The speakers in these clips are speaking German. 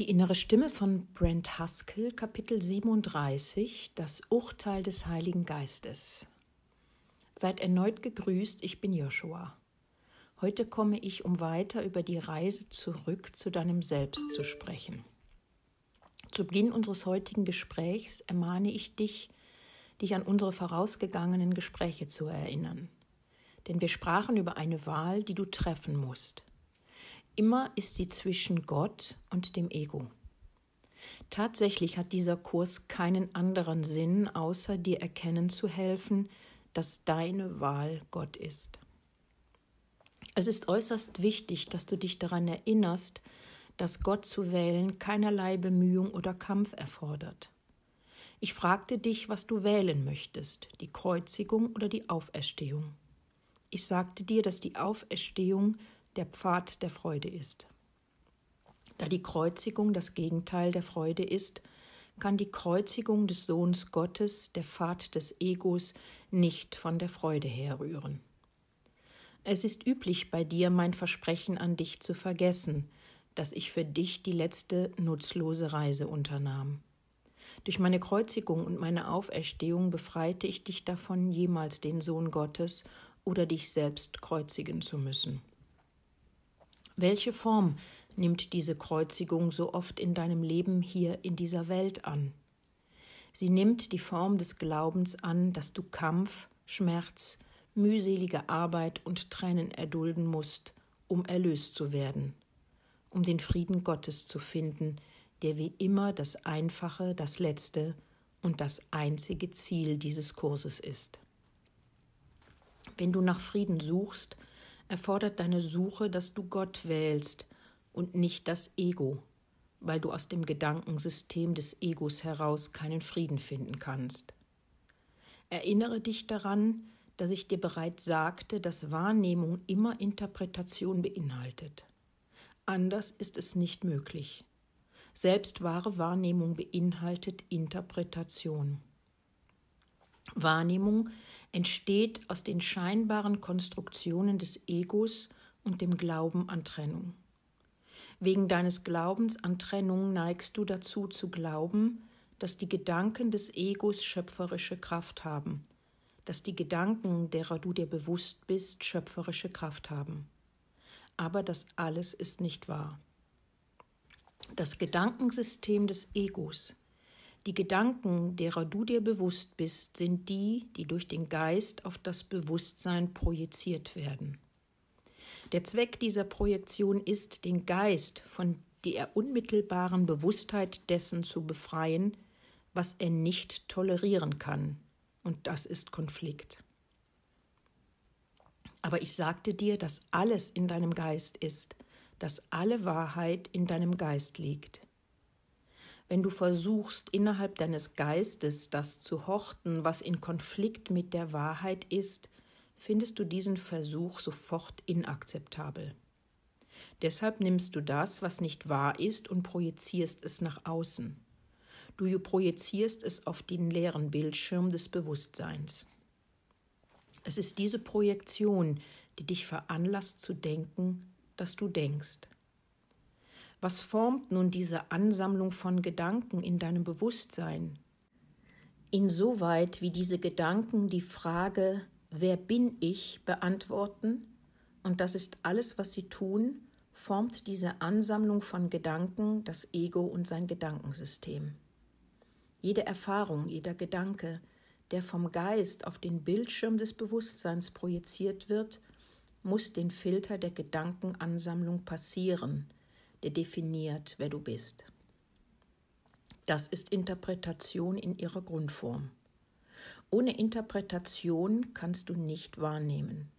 Die innere Stimme von Brent Haskell, Kapitel 37, das Urteil des Heiligen Geistes. Seid erneut gegrüßt, ich bin Joshua. Heute komme ich, um weiter über die Reise zurück zu deinem Selbst zu sprechen. Zu Beginn unseres heutigen Gesprächs ermahne ich dich, dich an unsere vorausgegangenen Gespräche zu erinnern. Denn wir sprachen über eine Wahl, die du treffen musst. Immer ist sie zwischen Gott und dem Ego. Tatsächlich hat dieser Kurs keinen anderen Sinn, außer dir erkennen zu helfen, dass deine Wahl Gott ist. Es ist äußerst wichtig, dass du dich daran erinnerst, dass Gott zu wählen keinerlei Bemühung oder Kampf erfordert. Ich fragte dich, was du wählen möchtest, die Kreuzigung oder die Auferstehung. Ich sagte dir, dass die Auferstehung der Pfad der Freude ist. Da die Kreuzigung das Gegenteil der Freude ist, kann die Kreuzigung des Sohns Gottes, der Pfad des Egos, nicht von der Freude herrühren. Es ist üblich bei dir, mein Versprechen an dich zu vergessen, dass ich für dich die letzte nutzlose Reise unternahm. Durch meine Kreuzigung und meine Auferstehung befreite ich dich davon, jemals den Sohn Gottes oder dich selbst kreuzigen zu müssen. Welche Form nimmt diese Kreuzigung so oft in deinem Leben hier in dieser Welt an? Sie nimmt die Form des Glaubens an, dass du Kampf, Schmerz, mühselige Arbeit und Tränen erdulden musst, um erlöst zu werden, um den Frieden Gottes zu finden, der wie immer das einfache, das letzte und das einzige Ziel dieses Kurses ist. Wenn du nach Frieden suchst, erfordert deine Suche, dass du Gott wählst und nicht das Ego, weil du aus dem Gedankensystem des Egos heraus keinen Frieden finden kannst. Erinnere dich daran, dass ich dir bereits sagte, dass Wahrnehmung immer Interpretation beinhaltet. Anders ist es nicht möglich. Selbst wahre Wahrnehmung beinhaltet Interpretation. Wahrnehmung entsteht aus den scheinbaren Konstruktionen des Egos und dem Glauben an Trennung. Wegen deines Glaubens an Trennung neigst du dazu zu glauben, dass die Gedanken des Egos schöpferische Kraft haben, dass die Gedanken, derer du dir bewusst bist, schöpferische Kraft haben. Aber das alles ist nicht wahr. Das Gedankensystem des Egos die Gedanken, derer du dir bewusst bist, sind die, die durch den Geist auf das Bewusstsein projiziert werden. Der Zweck dieser Projektion ist, den Geist von der unmittelbaren Bewusstheit dessen zu befreien, was er nicht tolerieren kann, und das ist Konflikt. Aber ich sagte dir, dass alles in deinem Geist ist, dass alle Wahrheit in deinem Geist liegt wenn du versuchst, innerhalb deines Geistes das zu horten, was in Konflikt mit der Wahrheit ist, findest du diesen Versuch sofort inakzeptabel. Deshalb nimmst du das, was nicht wahr ist, und projizierst es nach außen. Du projizierst es auf den leeren Bildschirm des Bewusstseins. Es ist diese Projektion, die dich veranlasst zu denken, dass du denkst. Was formt nun diese Ansammlung von Gedanken in deinem Bewusstsein? Insoweit wie diese Gedanken die Frage Wer bin ich beantworten, und das ist alles, was sie tun, formt diese Ansammlung von Gedanken das Ego und sein Gedankensystem. Jede Erfahrung, jeder Gedanke, der vom Geist auf den Bildschirm des Bewusstseins projiziert wird, muss den Filter der Gedankenansammlung passieren, der definiert, wer du bist. Das ist Interpretation in ihrer Grundform. Ohne Interpretation kannst du nicht wahrnehmen.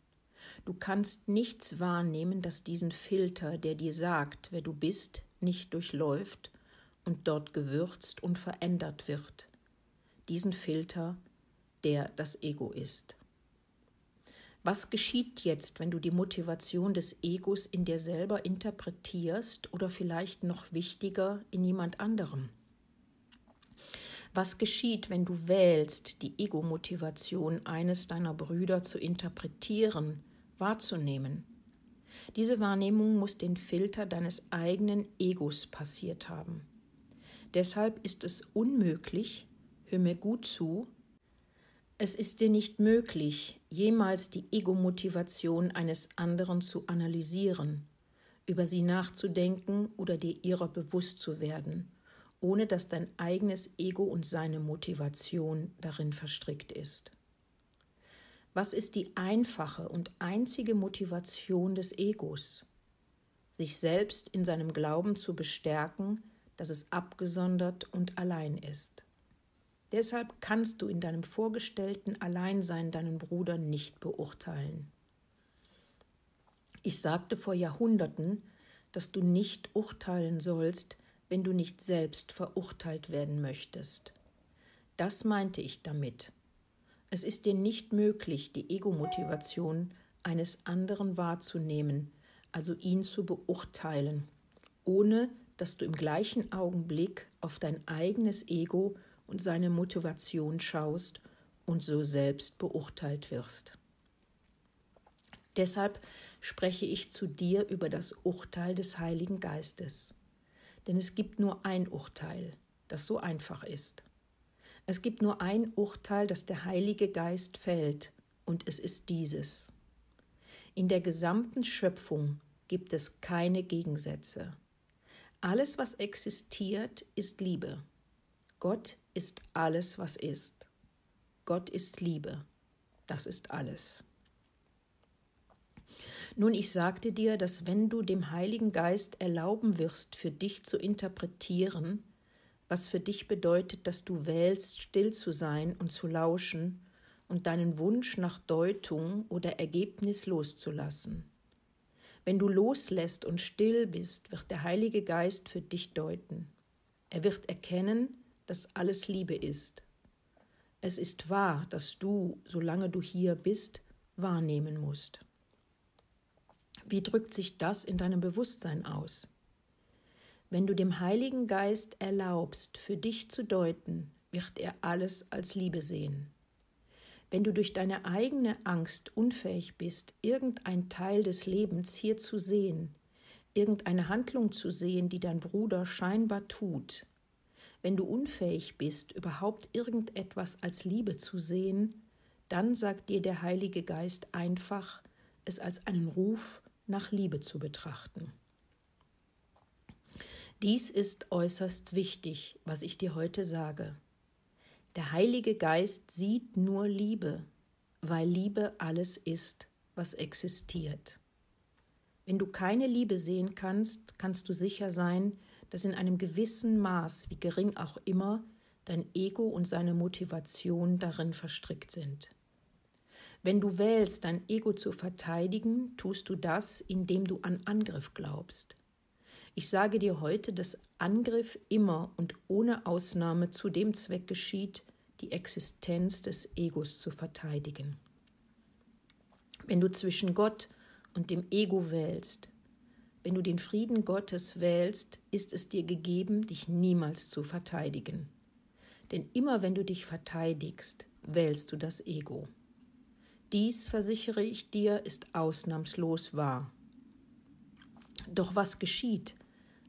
Du kannst nichts wahrnehmen, das diesen Filter, der dir sagt, wer du bist, nicht durchläuft und dort gewürzt und verändert wird. Diesen Filter, der das Ego ist. Was geschieht jetzt, wenn du die Motivation des Egos in dir selber interpretierst oder vielleicht noch wichtiger in jemand anderem? Was geschieht, wenn du wählst, die Ego-Motivation eines deiner Brüder zu interpretieren, wahrzunehmen? Diese Wahrnehmung muss den Filter deines eigenen Egos passiert haben. Deshalb ist es unmöglich, hör mir gut zu, es ist dir nicht möglich, jemals die Ego-Motivation eines anderen zu analysieren, über sie nachzudenken oder dir ihrer bewusst zu werden, ohne dass dein eigenes Ego und seine Motivation darin verstrickt ist. Was ist die einfache und einzige Motivation des Egos? Sich selbst in seinem Glauben zu bestärken, dass es abgesondert und allein ist. Deshalb kannst du in deinem vorgestellten Alleinsein deinen Bruder nicht beurteilen. Ich sagte vor Jahrhunderten, dass du nicht urteilen sollst, wenn du nicht selbst verurteilt werden möchtest. Das meinte ich damit. Es ist dir nicht möglich, die Ego-Motivation eines anderen wahrzunehmen, also ihn zu beurteilen, ohne dass du im gleichen Augenblick auf dein eigenes Ego und seine Motivation schaust und so selbst beurteilt wirst. Deshalb spreche ich zu dir über das Urteil des Heiligen Geistes. Denn es gibt nur ein Urteil, das so einfach ist. Es gibt nur ein Urteil, das der Heilige Geist fällt, und es ist dieses. In der gesamten Schöpfung gibt es keine Gegensätze. Alles, was existiert, ist Liebe. Gott ist alles, was ist. Gott ist Liebe. Das ist alles. Nun, ich sagte dir, dass wenn du dem Heiligen Geist erlauben wirst, für dich zu interpretieren, was für dich bedeutet, dass du wählst, still zu sein und zu lauschen und deinen Wunsch nach Deutung oder Ergebnis loszulassen. Wenn du loslässt und still bist, wird der Heilige Geist für dich deuten. Er wird erkennen, dass alles Liebe ist. Es ist wahr, dass du, solange du hier bist, wahrnehmen musst. Wie drückt sich das in deinem Bewusstsein aus? Wenn du dem Heiligen Geist erlaubst, für dich zu deuten, wird er alles als Liebe sehen. Wenn du durch deine eigene Angst unfähig bist, irgendein Teil des Lebens hier zu sehen, irgendeine Handlung zu sehen, die dein Bruder scheinbar tut, wenn du unfähig bist, überhaupt irgendetwas als Liebe zu sehen, dann sagt dir der Heilige Geist einfach, es als einen Ruf nach Liebe zu betrachten. Dies ist äußerst wichtig, was ich dir heute sage. Der Heilige Geist sieht nur Liebe, weil Liebe alles ist, was existiert. Wenn du keine Liebe sehen kannst, kannst du sicher sein, dass in einem gewissen Maß, wie gering auch immer, dein Ego und seine Motivation darin verstrickt sind. Wenn du wählst, dein Ego zu verteidigen, tust du das, indem du an Angriff glaubst. Ich sage dir heute, dass Angriff immer und ohne Ausnahme zu dem Zweck geschieht, die Existenz des Egos zu verteidigen. Wenn du zwischen Gott und dem Ego wählst, wenn du den Frieden Gottes wählst, ist es dir gegeben, dich niemals zu verteidigen. Denn immer wenn du dich verteidigst, wählst du das Ego. Dies, versichere ich dir, ist ausnahmslos wahr. Doch was geschieht,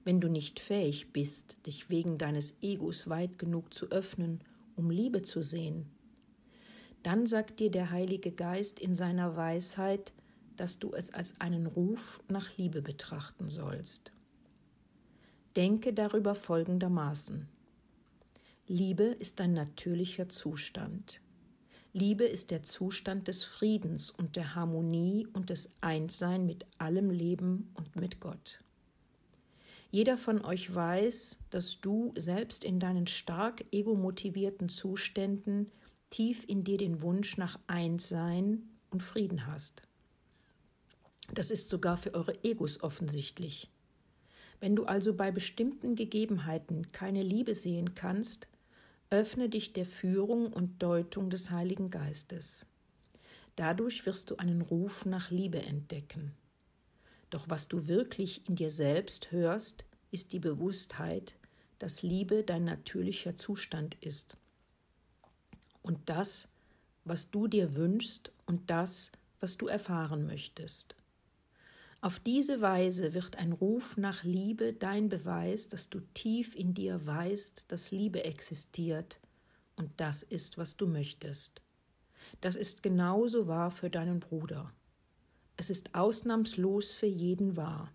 wenn du nicht fähig bist, dich wegen deines Egos weit genug zu öffnen, um Liebe zu sehen, dann sagt dir der Heilige Geist in seiner Weisheit, dass du es als einen Ruf nach Liebe betrachten sollst. Denke darüber folgendermaßen. Liebe ist ein natürlicher Zustand. Liebe ist der Zustand des Friedens und der Harmonie und des Einssein mit allem Leben und mit Gott. Jeder von euch weiß, dass du selbst in deinen stark egomotivierten Zuständen tief in dir den Wunsch nach Einssein und Frieden hast. Das ist sogar für eure Egos offensichtlich. Wenn du also bei bestimmten Gegebenheiten keine Liebe sehen kannst, öffne dich der Führung und Deutung des Heiligen Geistes. Dadurch wirst du einen Ruf nach Liebe entdecken. Doch was du wirklich in dir selbst hörst, ist die Bewusstheit, dass Liebe dein natürlicher Zustand ist. Und das, was du dir wünschst und das, was du erfahren möchtest. Auf diese Weise wird ein Ruf nach Liebe dein Beweis, dass du tief in dir weißt, dass Liebe existiert, und das ist, was du möchtest. Das ist genauso wahr für deinen Bruder. Es ist ausnahmslos für jeden wahr.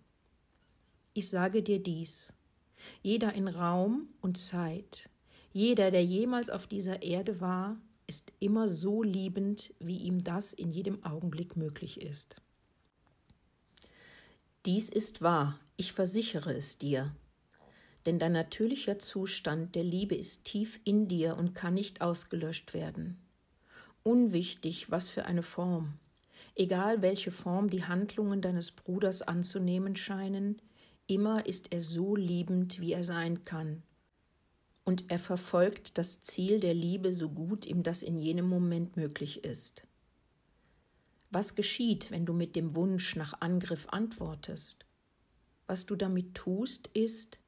Ich sage dir dies, jeder in Raum und Zeit, jeder, der jemals auf dieser Erde war, ist immer so liebend, wie ihm das in jedem Augenblick möglich ist. Dies ist wahr, ich versichere es dir. Denn dein natürlicher Zustand der Liebe ist tief in dir und kann nicht ausgelöscht werden. Unwichtig, was für eine Form. Egal welche Form die Handlungen deines Bruders anzunehmen scheinen, immer ist er so liebend, wie er sein kann. Und er verfolgt das Ziel der Liebe so gut ihm das in jenem Moment möglich ist. Was geschieht, wenn du mit dem Wunsch nach Angriff antwortest? Was du damit tust, ist,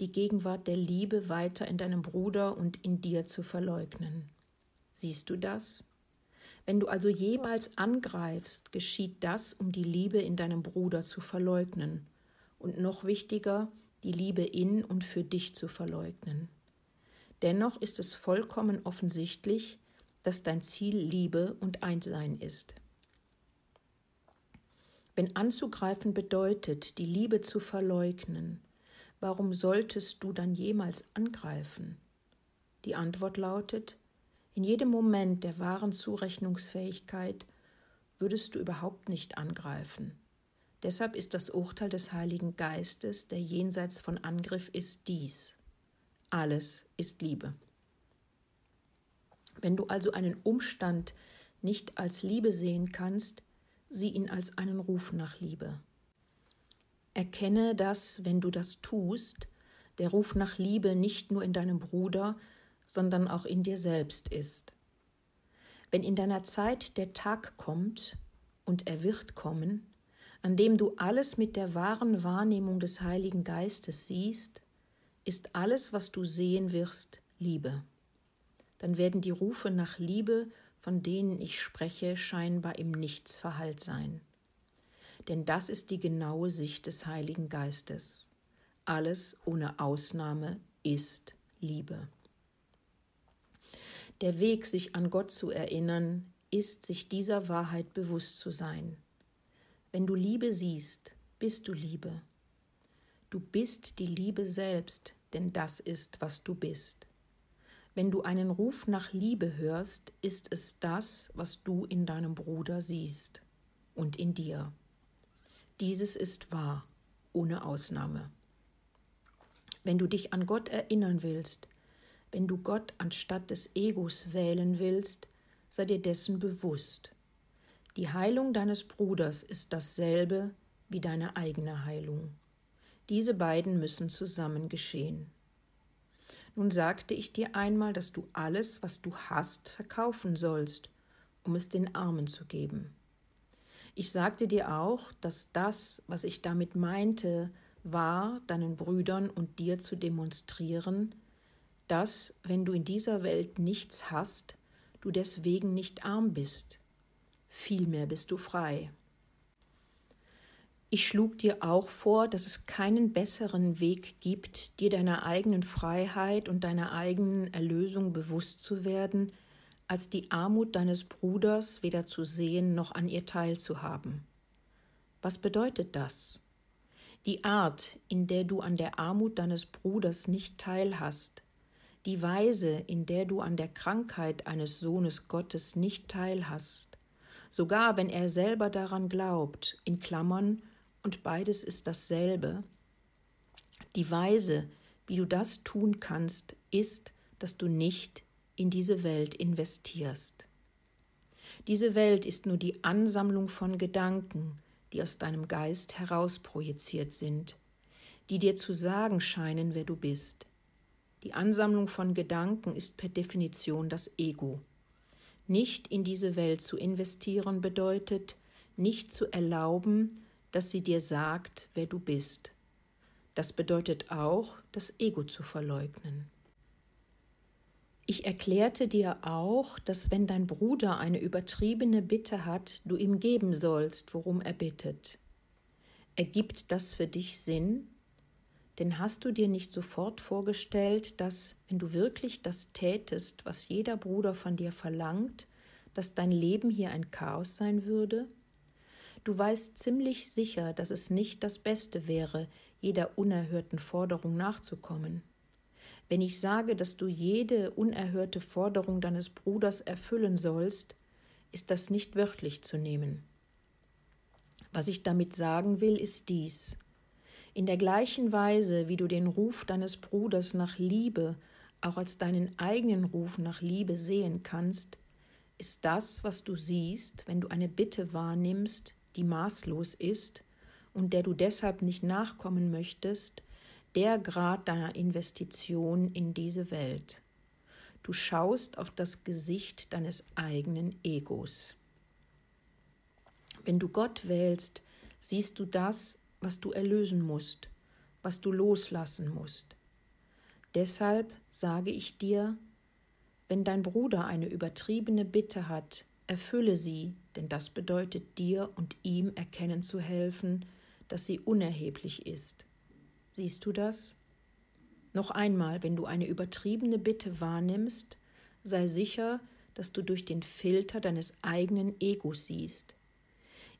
die Gegenwart der Liebe weiter in deinem Bruder und in dir zu verleugnen. Siehst du das? Wenn du also jemals angreifst, geschieht das, um die Liebe in deinem Bruder zu verleugnen und noch wichtiger, die Liebe in und für dich zu verleugnen. Dennoch ist es vollkommen offensichtlich, dass dein Ziel Liebe und Einssein ist. Wenn anzugreifen bedeutet, die Liebe zu verleugnen, warum solltest du dann jemals angreifen? Die Antwort lautet, in jedem Moment der wahren Zurechnungsfähigkeit würdest du überhaupt nicht angreifen. Deshalb ist das Urteil des Heiligen Geistes, der jenseits von Angriff ist, dies. Alles ist Liebe. Wenn du also einen Umstand nicht als Liebe sehen kannst, sieh ihn als einen Ruf nach Liebe. Erkenne, dass, wenn du das tust, der Ruf nach Liebe nicht nur in deinem Bruder, sondern auch in dir selbst ist. Wenn in deiner Zeit der Tag kommt, und er wird kommen, an dem du alles mit der wahren Wahrnehmung des Heiligen Geistes siehst, ist alles, was du sehen wirst, Liebe. Dann werden die Rufe nach Liebe von denen ich spreche, scheinbar im Nichts verhallt sein. Denn das ist die genaue Sicht des Heiligen Geistes. Alles ohne Ausnahme ist Liebe. Der Weg, sich an Gott zu erinnern, ist, sich dieser Wahrheit bewusst zu sein. Wenn du Liebe siehst, bist du Liebe. Du bist die Liebe selbst, denn das ist, was du bist. Wenn du einen Ruf nach Liebe hörst, ist es das, was du in deinem Bruder siehst und in dir. Dieses ist wahr, ohne Ausnahme. Wenn du dich an Gott erinnern willst, wenn du Gott anstatt des Egos wählen willst, sei dir dessen bewusst. Die Heilung deines Bruders ist dasselbe wie deine eigene Heilung. Diese beiden müssen zusammen geschehen. Nun sagte ich dir einmal, dass du alles, was du hast, verkaufen sollst, um es den Armen zu geben. Ich sagte dir auch, dass das, was ich damit meinte, war, deinen Brüdern und dir zu demonstrieren, dass, wenn du in dieser Welt nichts hast, du deswegen nicht arm bist, vielmehr bist du frei. Ich schlug dir auch vor, dass es keinen besseren Weg gibt, dir deiner eigenen Freiheit und deiner eigenen Erlösung bewusst zu werden, als die Armut deines Bruders weder zu sehen noch an ihr teilzuhaben. Was bedeutet das? Die Art, in der du an der Armut deines Bruders nicht teilhast, die Weise, in der du an der Krankheit eines Sohnes Gottes nicht teilhast, sogar wenn er selber daran glaubt, in Klammern und beides ist dasselbe. Die Weise, wie du das tun kannst, ist, dass du nicht in diese Welt investierst. Diese Welt ist nur die Ansammlung von Gedanken, die aus deinem Geist herausprojiziert sind, die dir zu sagen scheinen, wer du bist. Die Ansammlung von Gedanken ist per Definition das Ego. Nicht in diese Welt zu investieren bedeutet, nicht zu erlauben, dass sie dir sagt, wer du bist. Das bedeutet auch, das Ego zu verleugnen. Ich erklärte dir auch, dass wenn dein Bruder eine übertriebene Bitte hat, du ihm geben sollst, worum er bittet. Ergibt das für dich Sinn? Denn hast du dir nicht sofort vorgestellt, dass, wenn du wirklich das tätest, was jeder Bruder von dir verlangt, dass dein Leben hier ein Chaos sein würde? Du weißt ziemlich sicher, dass es nicht das Beste wäre, jeder unerhörten Forderung nachzukommen. Wenn ich sage, dass du jede unerhörte Forderung deines Bruders erfüllen sollst, ist das nicht wörtlich zu nehmen. Was ich damit sagen will, ist dies. In der gleichen Weise, wie du den Ruf deines Bruders nach Liebe auch als deinen eigenen Ruf nach Liebe sehen kannst, ist das, was du siehst, wenn du eine Bitte wahrnimmst, die maßlos ist und der du deshalb nicht nachkommen möchtest, der Grad deiner Investition in diese Welt. Du schaust auf das Gesicht deines eigenen Egos. Wenn du Gott wählst, siehst du das, was du erlösen musst, was du loslassen musst. Deshalb sage ich dir, wenn dein Bruder eine übertriebene Bitte hat, erfülle sie, denn das bedeutet dir und ihm erkennen zu helfen, dass sie unerheblich ist. Siehst du das? Noch einmal, wenn du eine übertriebene Bitte wahrnimmst, sei sicher, dass du durch den Filter deines eigenen Egos siehst.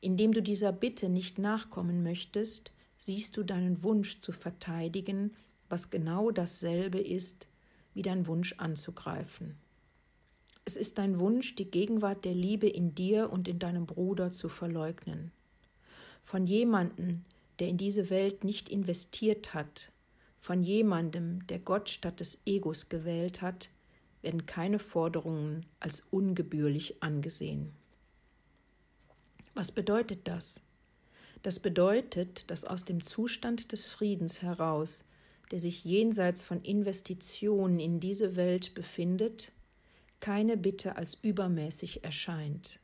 Indem du dieser Bitte nicht nachkommen möchtest, siehst du deinen Wunsch zu verteidigen, was genau dasselbe ist, wie dein Wunsch anzugreifen. Es ist dein Wunsch, die Gegenwart der Liebe in dir und in deinem Bruder zu verleugnen. Von jemandem, der in diese Welt nicht investiert hat, von jemandem, der Gott statt des Egos gewählt hat, werden keine Forderungen als ungebührlich angesehen. Was bedeutet das? Das bedeutet, dass aus dem Zustand des Friedens heraus, der sich jenseits von Investitionen in diese Welt befindet, keine Bitte als übermäßig erscheint.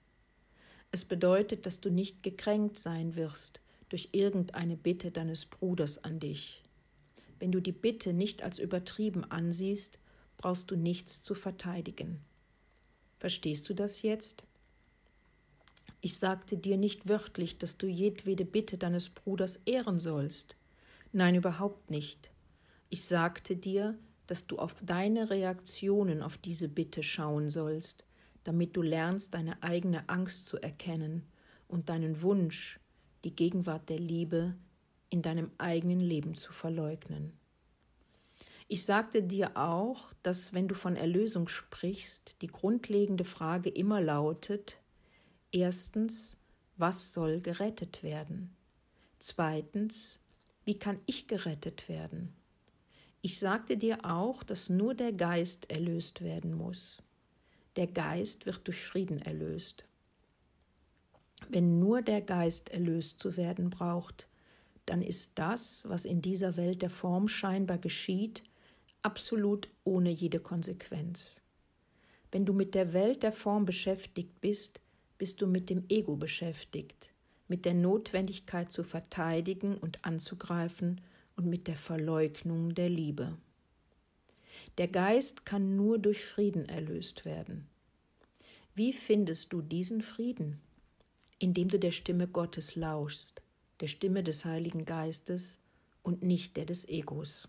Es bedeutet, dass du nicht gekränkt sein wirst durch irgendeine Bitte deines Bruders an dich. Wenn du die Bitte nicht als übertrieben ansiehst, brauchst du nichts zu verteidigen. Verstehst du das jetzt? Ich sagte dir nicht wörtlich, dass du jedwede Bitte deines Bruders ehren sollst. Nein, überhaupt nicht. Ich sagte dir, dass du auf deine Reaktionen auf diese Bitte schauen sollst, damit du lernst, deine eigene Angst zu erkennen und deinen Wunsch, die Gegenwart der Liebe in deinem eigenen Leben zu verleugnen. Ich sagte dir auch, dass wenn du von Erlösung sprichst, die grundlegende Frage immer lautet, Erstens, was soll gerettet werden? Zweitens, wie kann ich gerettet werden? Ich sagte dir auch, dass nur der Geist erlöst werden muss. Der Geist wird durch Frieden erlöst. Wenn nur der Geist erlöst zu werden braucht, dann ist das, was in dieser Welt der Form scheinbar geschieht, absolut ohne jede Konsequenz. Wenn du mit der Welt der Form beschäftigt bist, bist du mit dem Ego beschäftigt, mit der Notwendigkeit zu verteidigen und anzugreifen und mit der Verleugnung der Liebe. Der Geist kann nur durch Frieden erlöst werden. Wie findest du diesen Frieden? Indem du der Stimme Gottes lauschst, der Stimme des Heiligen Geistes und nicht der des Egos.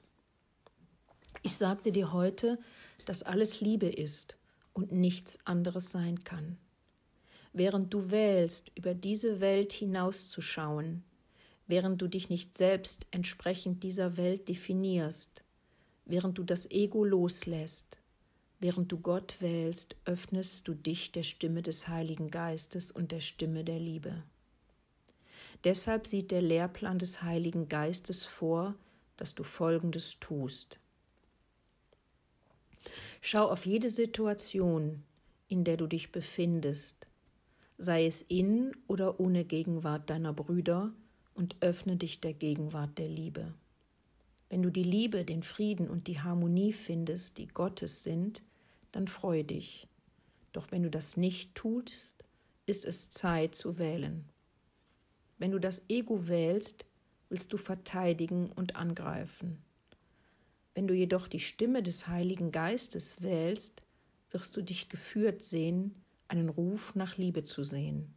Ich sagte dir heute, dass alles Liebe ist und nichts anderes sein kann während du wählst, über diese Welt hinauszuschauen, während du dich nicht selbst entsprechend dieser Welt definierst, während du das Ego loslässt, während du Gott wählst, öffnest du dich der Stimme des Heiligen Geistes und der Stimme der Liebe. Deshalb sieht der Lehrplan des Heiligen Geistes vor, dass du Folgendes tust. Schau auf jede Situation, in der du dich befindest, sei es in oder ohne Gegenwart deiner Brüder, und öffne dich der Gegenwart der Liebe. Wenn du die Liebe, den Frieden und die Harmonie findest, die Gottes sind, dann freu dich. Doch wenn du das nicht tust, ist es Zeit zu wählen. Wenn du das Ego wählst, willst du verteidigen und angreifen. Wenn du jedoch die Stimme des Heiligen Geistes wählst, wirst du dich geführt sehen, einen Ruf nach Liebe zu sehen.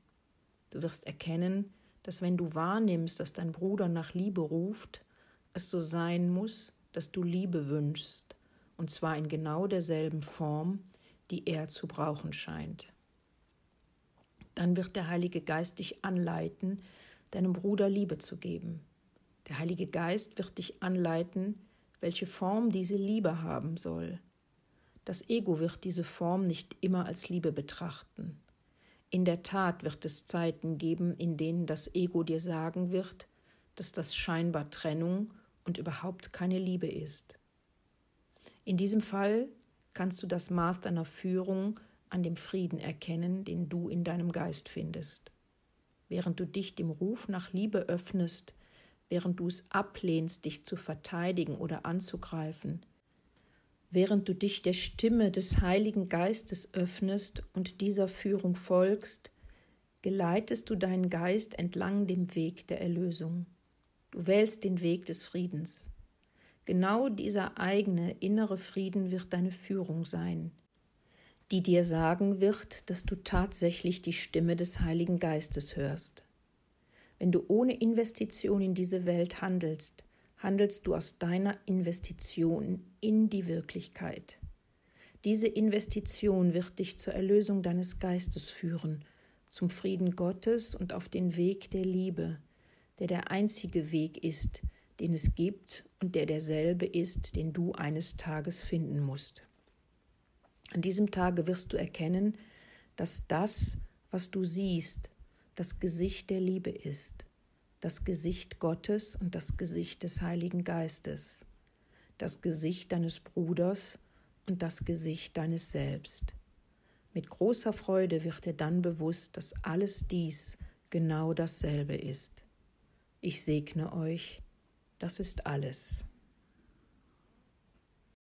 Du wirst erkennen, dass wenn du wahrnimmst, dass dein Bruder nach Liebe ruft, es so sein muss, dass du Liebe wünschst, und zwar in genau derselben Form, die er zu brauchen scheint. Dann wird der Heilige Geist dich anleiten, deinem Bruder Liebe zu geben. Der Heilige Geist wird dich anleiten, welche Form diese Liebe haben soll. Das Ego wird diese Form nicht immer als Liebe betrachten. In der Tat wird es Zeiten geben, in denen das Ego dir sagen wird, dass das scheinbar Trennung und überhaupt keine Liebe ist. In diesem Fall kannst du das Maß deiner Führung an dem Frieden erkennen, den du in deinem Geist findest. Während du dich dem Ruf nach Liebe öffnest, während du es ablehnst, dich zu verteidigen oder anzugreifen, während du dich der Stimme des Heiligen Geistes öffnest und dieser Führung folgst, geleitest du deinen Geist entlang dem Weg der Erlösung. Du wählst den Weg des Friedens. Genau dieser eigene innere Frieden wird deine Führung sein, die dir sagen wird, dass du tatsächlich die Stimme des Heiligen Geistes hörst. Wenn du ohne Investition in diese Welt handelst, handelst du aus deiner Investition in die Wirklichkeit. Diese Investition wird dich zur Erlösung deines Geistes führen, zum Frieden Gottes und auf den Weg der Liebe, der der einzige Weg ist, den es gibt und der derselbe ist, den du eines Tages finden musst. An diesem Tage wirst du erkennen, dass das, was du siehst, das Gesicht der Liebe ist, das Gesicht Gottes und das Gesicht des Heiligen Geistes, das Gesicht deines Bruders und das Gesicht deines Selbst. Mit großer Freude wird dir dann bewusst, dass alles dies genau dasselbe ist. Ich segne euch, das ist alles.